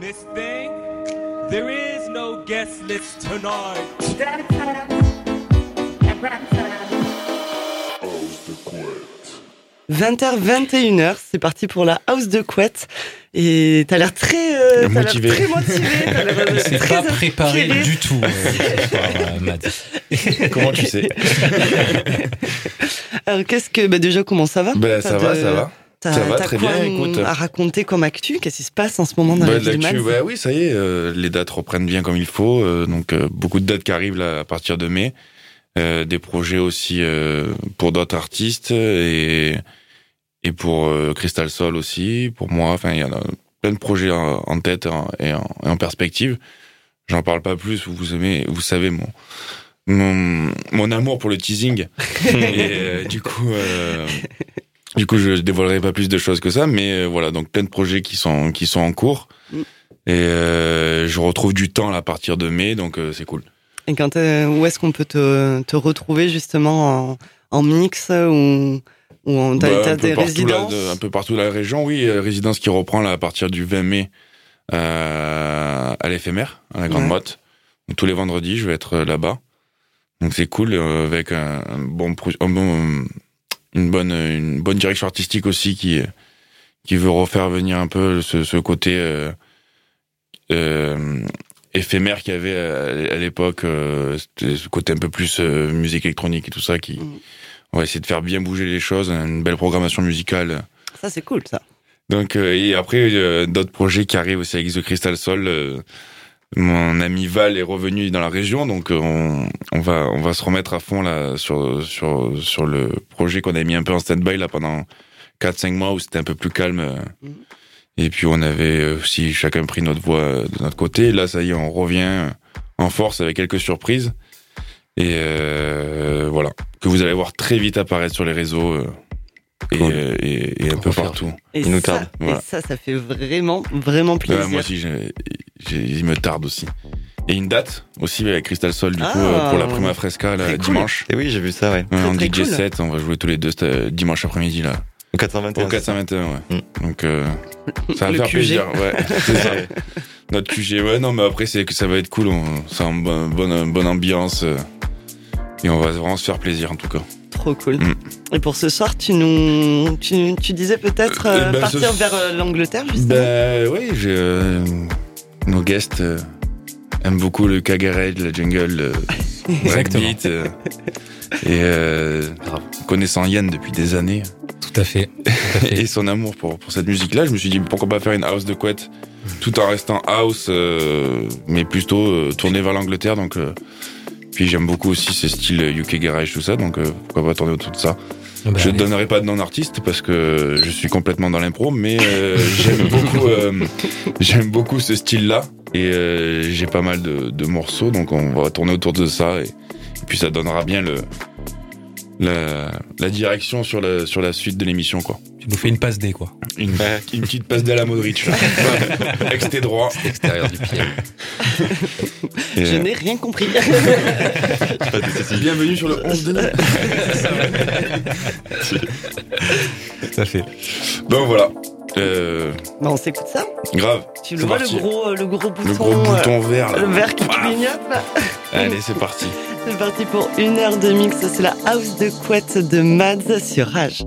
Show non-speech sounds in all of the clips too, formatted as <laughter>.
Miss Thing, there is no guest list tonight. 20h, 21h, c'est parti pour la house de couette. Et t'as l'air très, euh, Motivé. très euh, <laughs> C'est très pas préparé inspiré. du tout, euh, soir, <laughs> euh, Matt. Comment tu sais? Alors qu'est-ce que, bah déjà comment ça va? Ben ça va, ça va. T'as, Ça va, t'as très quoi bien, à- écoute. à raconter comme actu? Qu'est-ce qui se passe en ce moment dans Bah, la ouais, oui, ça y est, euh, les dates reprennent bien comme il faut. euh, donc euh, beaucoup de dates qui arrivent là à partir de mai. Euh, des projets aussi euh, pour d'autres artistes et et pour euh, Crystal Soul aussi, pour moi. Enfin, il y en a plein de projets en, en tête en- et, en, et en perspective. J'en parle pas plus. Vous aimez, vous savez mon mon, mon amour pour le teasing. <laughs> et euh, du coup. Du coup, je dévoilerai pas plus de choses que ça, mais euh, voilà, donc plein de projets qui sont qui sont en cours Mm. et euh, je retrouve du temps là, à partir de mai, donc euh, c'est cool. Et quand t'es- où est-ce qu'on peut te, te retrouver justement en, en mix ou, ou en, Bah, des là, résidences? de- un peu partout dans la région, oui, résidence qui reprend là à partir du 20 mai euh, à l'éphémère, à la Grande Ouais. Motte. Donc, tous les vendredis, je vais être là-bas. Donc c'est cool avec un, bon, un bon une bonne une bonne direction artistique aussi qui qui veut refaire venir un peu ce, ce côté euh, euh, éphémère qu'il y avait à, à l'époque, euh, ce côté un peu plus euh, musique électronique et tout ça qui Mhm. on va essayer de faire bien bouger les choses, une belle programmation musicale. Ça c'est cool ça. Donc euh, et après euh, d'autres projets qui arrivent aussi avec The Crystal Soul. Euh, mon ami Val est revenu dans la région, donc euh, on, on va on va se remettre à fond là sur sur sur le projet qu'on a mis un peu en stand-by là pendant 4-5 mois où c'était un peu plus calme. euh. Mhm. Et puis on avait aussi chacun pris notre voie euh, de notre côté. Là ça y est, on revient en force avec quelques surprises. Et euh, voilà, que vous allez voir très vite apparaître sur les réseaux euh, et, Cool. euh, et, et un peu partout. Et, Il nous ça, tarde, et voilà. ça, ça fait vraiment, vraiment plaisir. Ouais, moi aussi, j'ai- j'ai- il me tarde aussi. Et une date aussi avec Crystal Soul, du Ah, coup, euh, pour la. Prima Fresca, là, cool. dimanche. Et oui, j'ai vu ça, ouais. Ouais, en DJ cool. 7, on va jouer tous les deux c'était dimanche après-midi, là. Au 421. Au 421, ouais. Mm. Donc, euh, ça va Le faire QG. plaisir, ouais. <laughs> c'est ça. Notre QG, ouais, non, mais après, c'est que ça va être cool. On, c'est en bonne, bonne, bonne ambiance. euh, et on va vraiment se faire plaisir, en tout cas. Trop cool. Mm. Et pour ce soir, tu nous, tu, tu disais peut-être Euh, euh, bah, partir ce- vers euh, l'Angleterre justement. Ben oui, j'ai euh, nos guests euh, aiment beaucoup le Kagarage, le jungle, <laughs> le Exactement. breakbeat. euh, et euh, connaissant Yann depuis des années Tout à fait. Tout à <laughs> fait. et son amour pour, pour cette musique-là, je me suis dit pourquoi pas faire une house de couette tout en restant house, euh, mais plutôt euh, tourné vers l'Angleterre. Donc, euh, puis j'aime beaucoup aussi ces styles UK Garage, tout ça. Donc euh, pourquoi pas tourner autour de ça. Bah, Je ne donnerai pas de nom d'artiste parce que je suis complètement dans l'impro, mais euh, <laughs> j'aime beaucoup, euh, j'aime beaucoup ce style-là et euh, j'ai pas mal de, de morceaux, donc on va tourner autour de ça et, et puis ça donnera bien le la, la direction sur la sur la suite de l'émission quoi. Tu nous fais une passe D, quoi. Une, une petite passe d'Ala Modric, là. <laughs> exté droit. Extérieur du pied. Et, Je euh, n'ai rien compris. <laughs> bienvenue sur le 11 de à <laughs> fait. Donc voilà, euh, Bah, on s'écoute ça. grave. Tu le vois parti. le gros, le gros bouton, Le gros bouton vert là. le vert qui clignote là. Allez, c'est parti. C'est parti pour une heure de mix. C'est la house de couette de Mads sur Rage.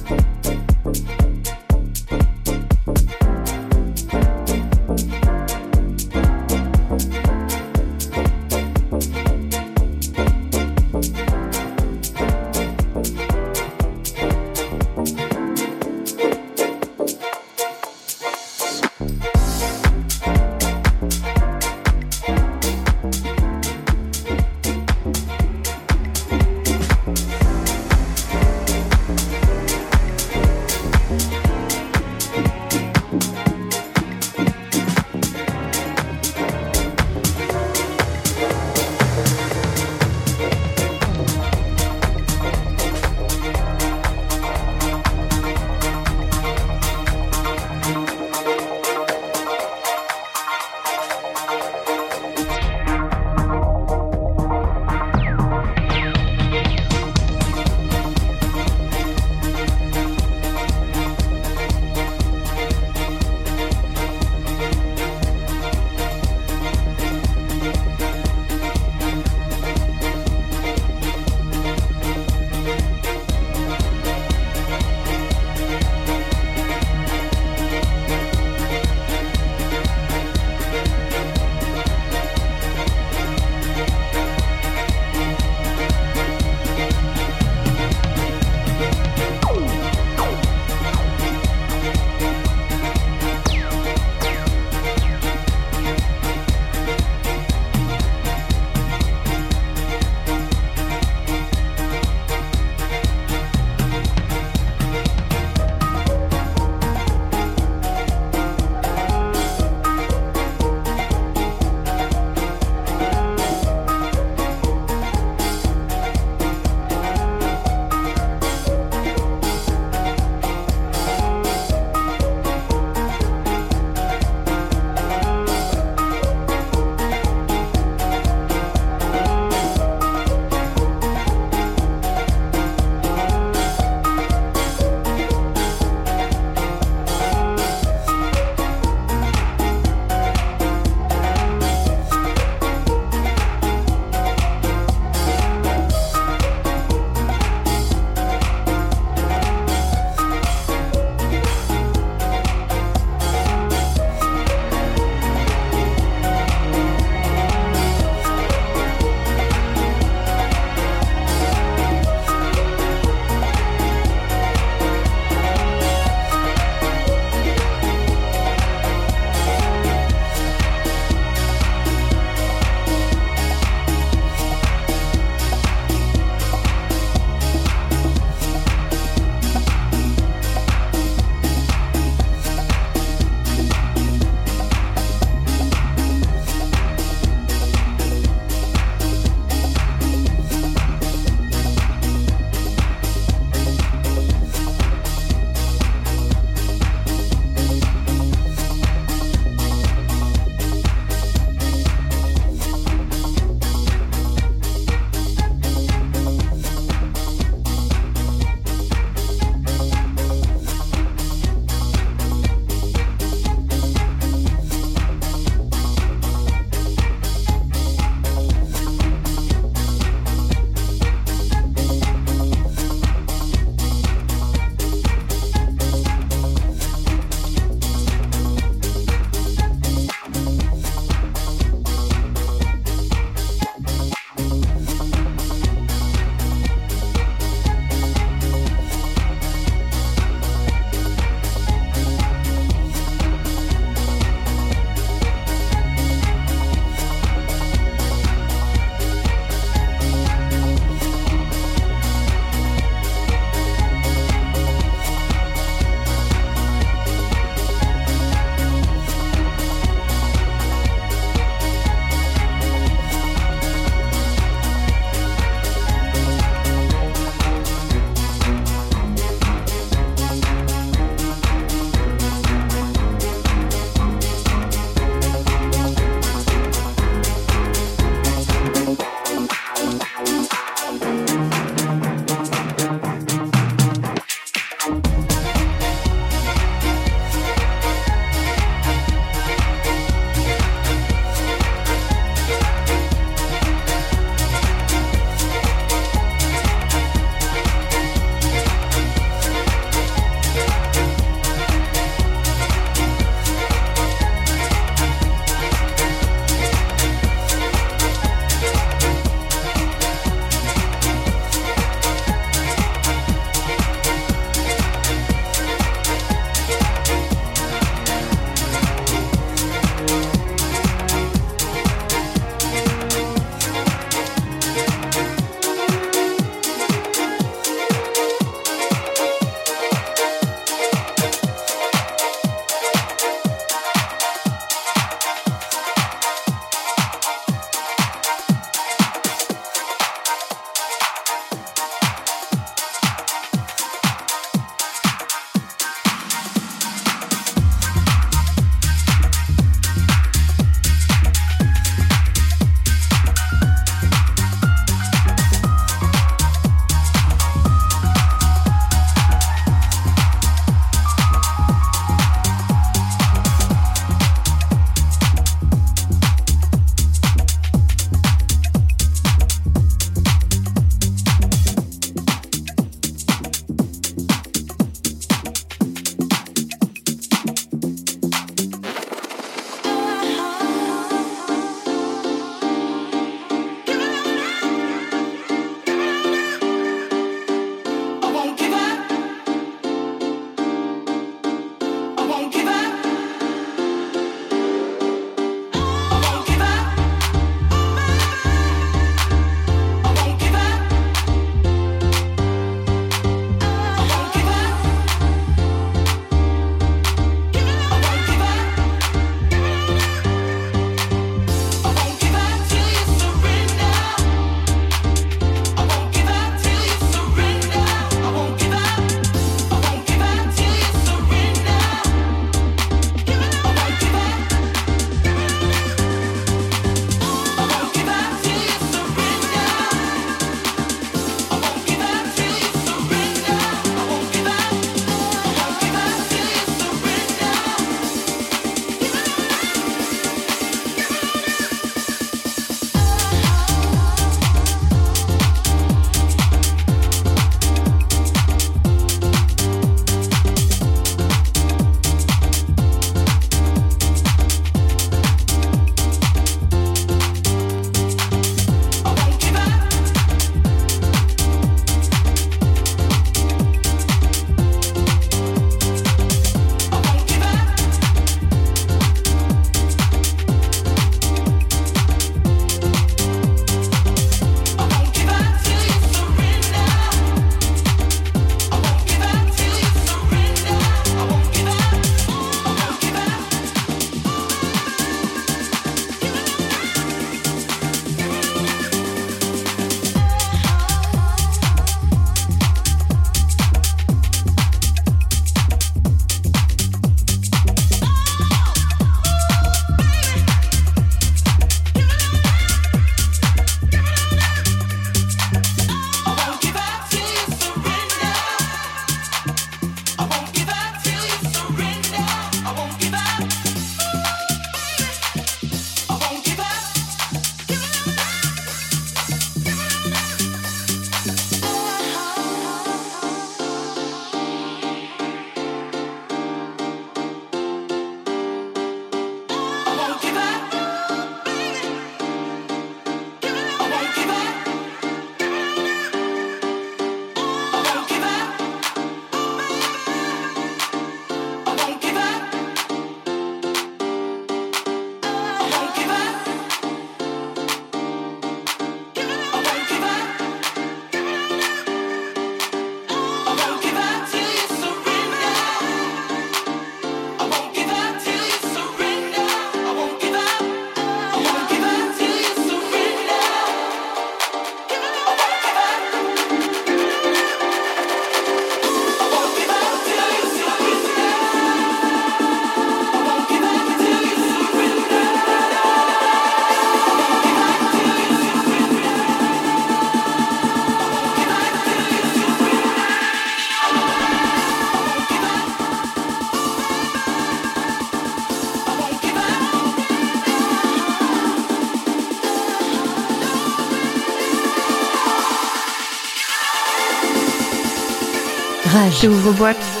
Rage. J'ouvre boîte.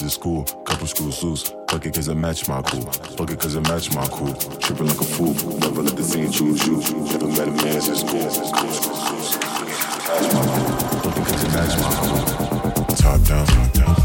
this is cool. Couple screw loose. Fuck it cause it match my cool. Fuck it cause it match my cool. Tripping like a fool. Never let the scene choose you. Never met a man as it's cool. Fuck it cause it match my cool. Top down, top down.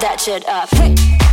That shit up. Hey.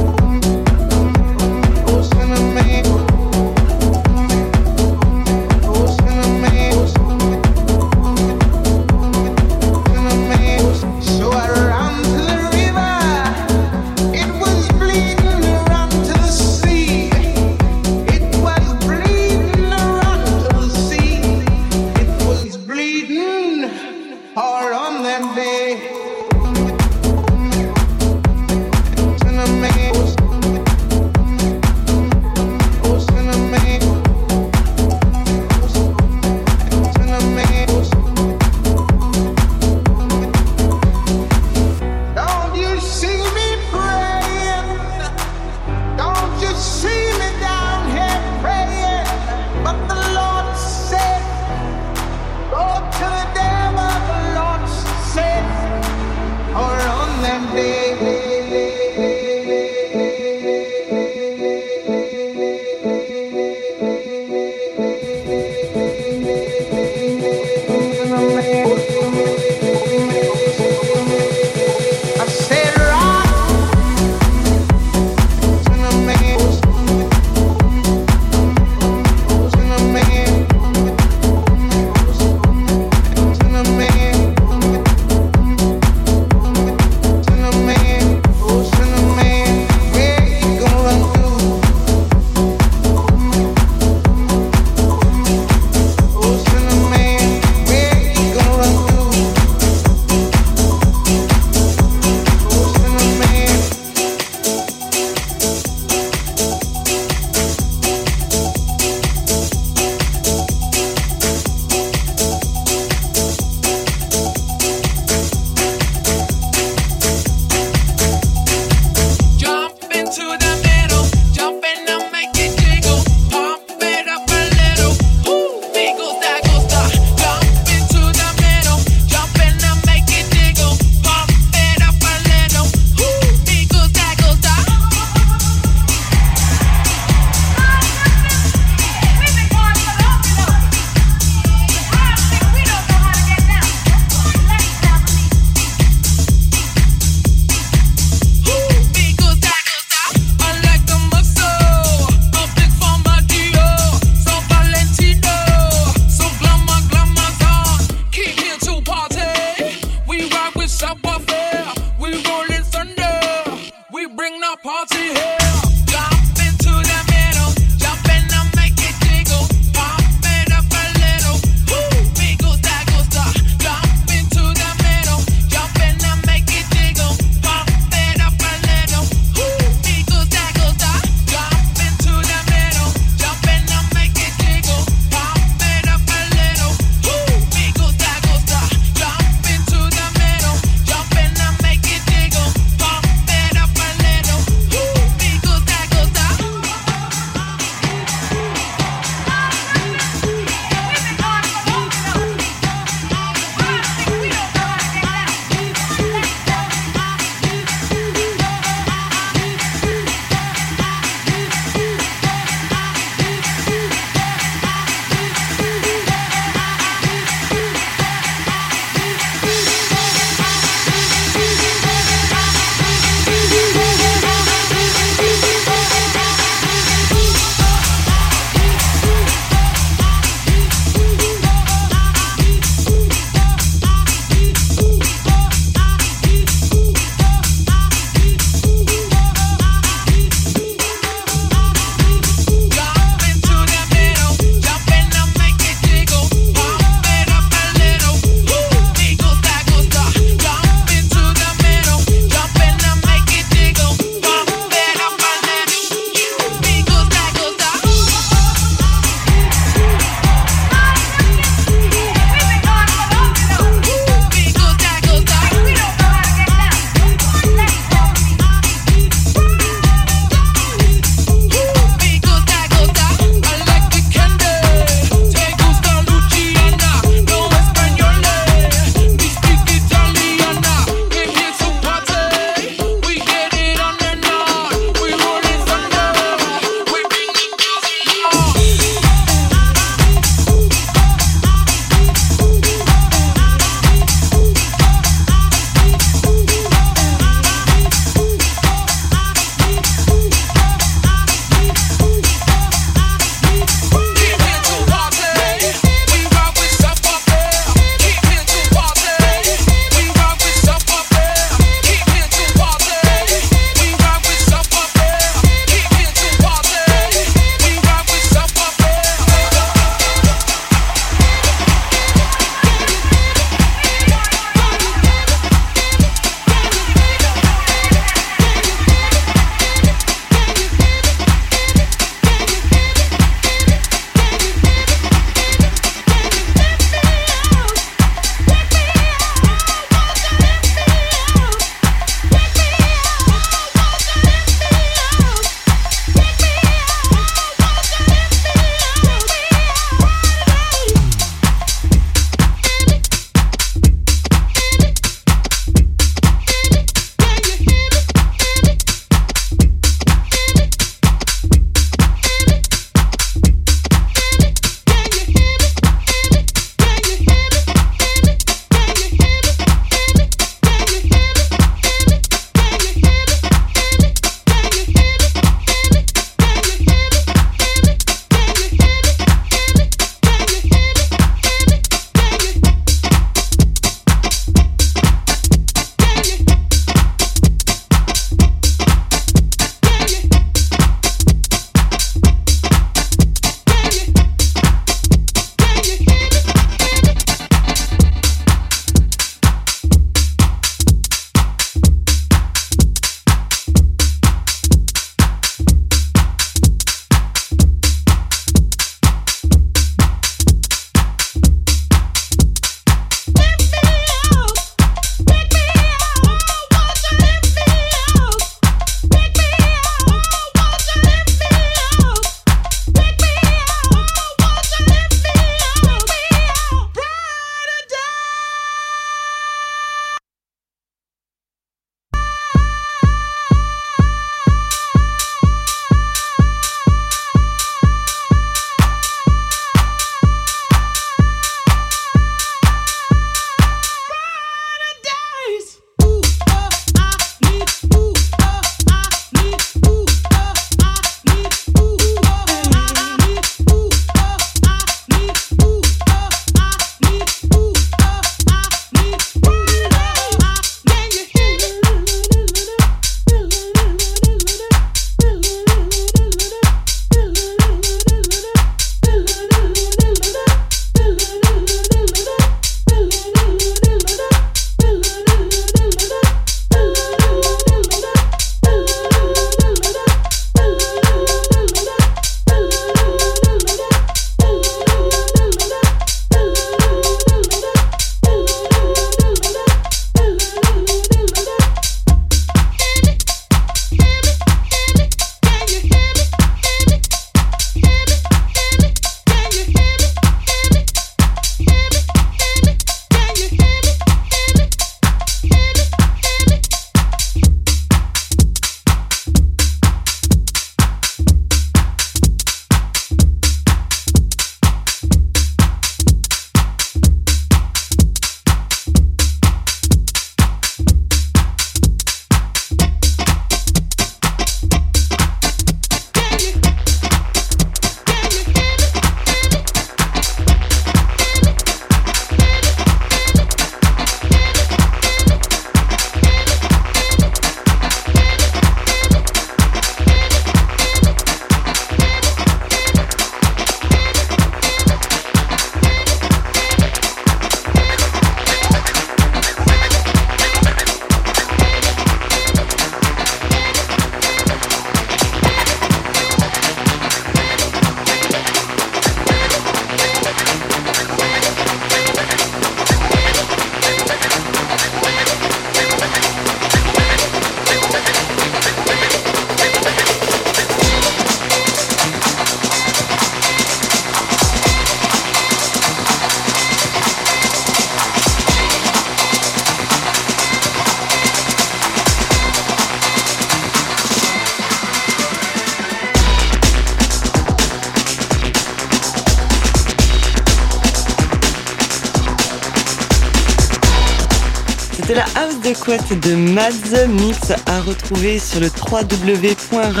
House de Mads Mix à retrouver sur le www.rage.fr,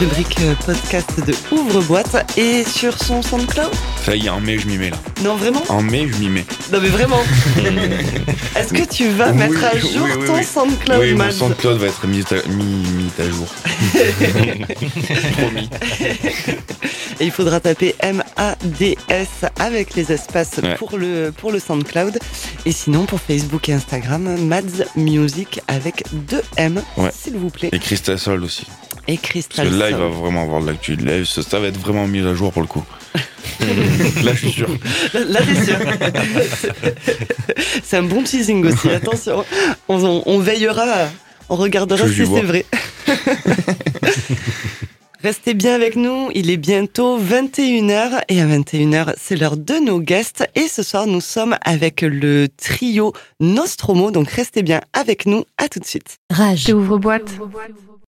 rubrique euh, podcast de Ouvre-boîte et sur son SoundCloud? Ça y est, en mai, je m'y mets là. Non, vraiment? En mai, je m'y mets. Non, mais vraiment. <laughs> Est-ce que tu vas Oui, mettre à jour oui, ton. SoundCloud, oui, mon Mads? SoundCloud va être mis à, mis, mis à jour. <laughs> Promis. Et il faudra taper M-A-D-S avec les espaces Ouais. pour, le, pour le SoundCloud. Et sinon, pour Facebook et Instagram, Mads Music avec deux M, Ouais. s'il vous plaît. Et Crystal Sol aussi. Et Parce Crystal que là, il va vraiment avoir de l'actu. Là, ça, ça va être vraiment mis à jour pour le coup. <laughs> là, je suis sûr. Là, là, t'es sûr. c'est un bon teasing aussi, attention. On, veillera, on regardera Je si c'est vrai. <laughs> Restez bien avec nous, il est bientôt 21h et à 21h c'est l'heure de nos guests et ce soir nous sommes avec le trio Nostromo donc restez bien avec nous, à tout de suite. Rage. Ouvre boîte.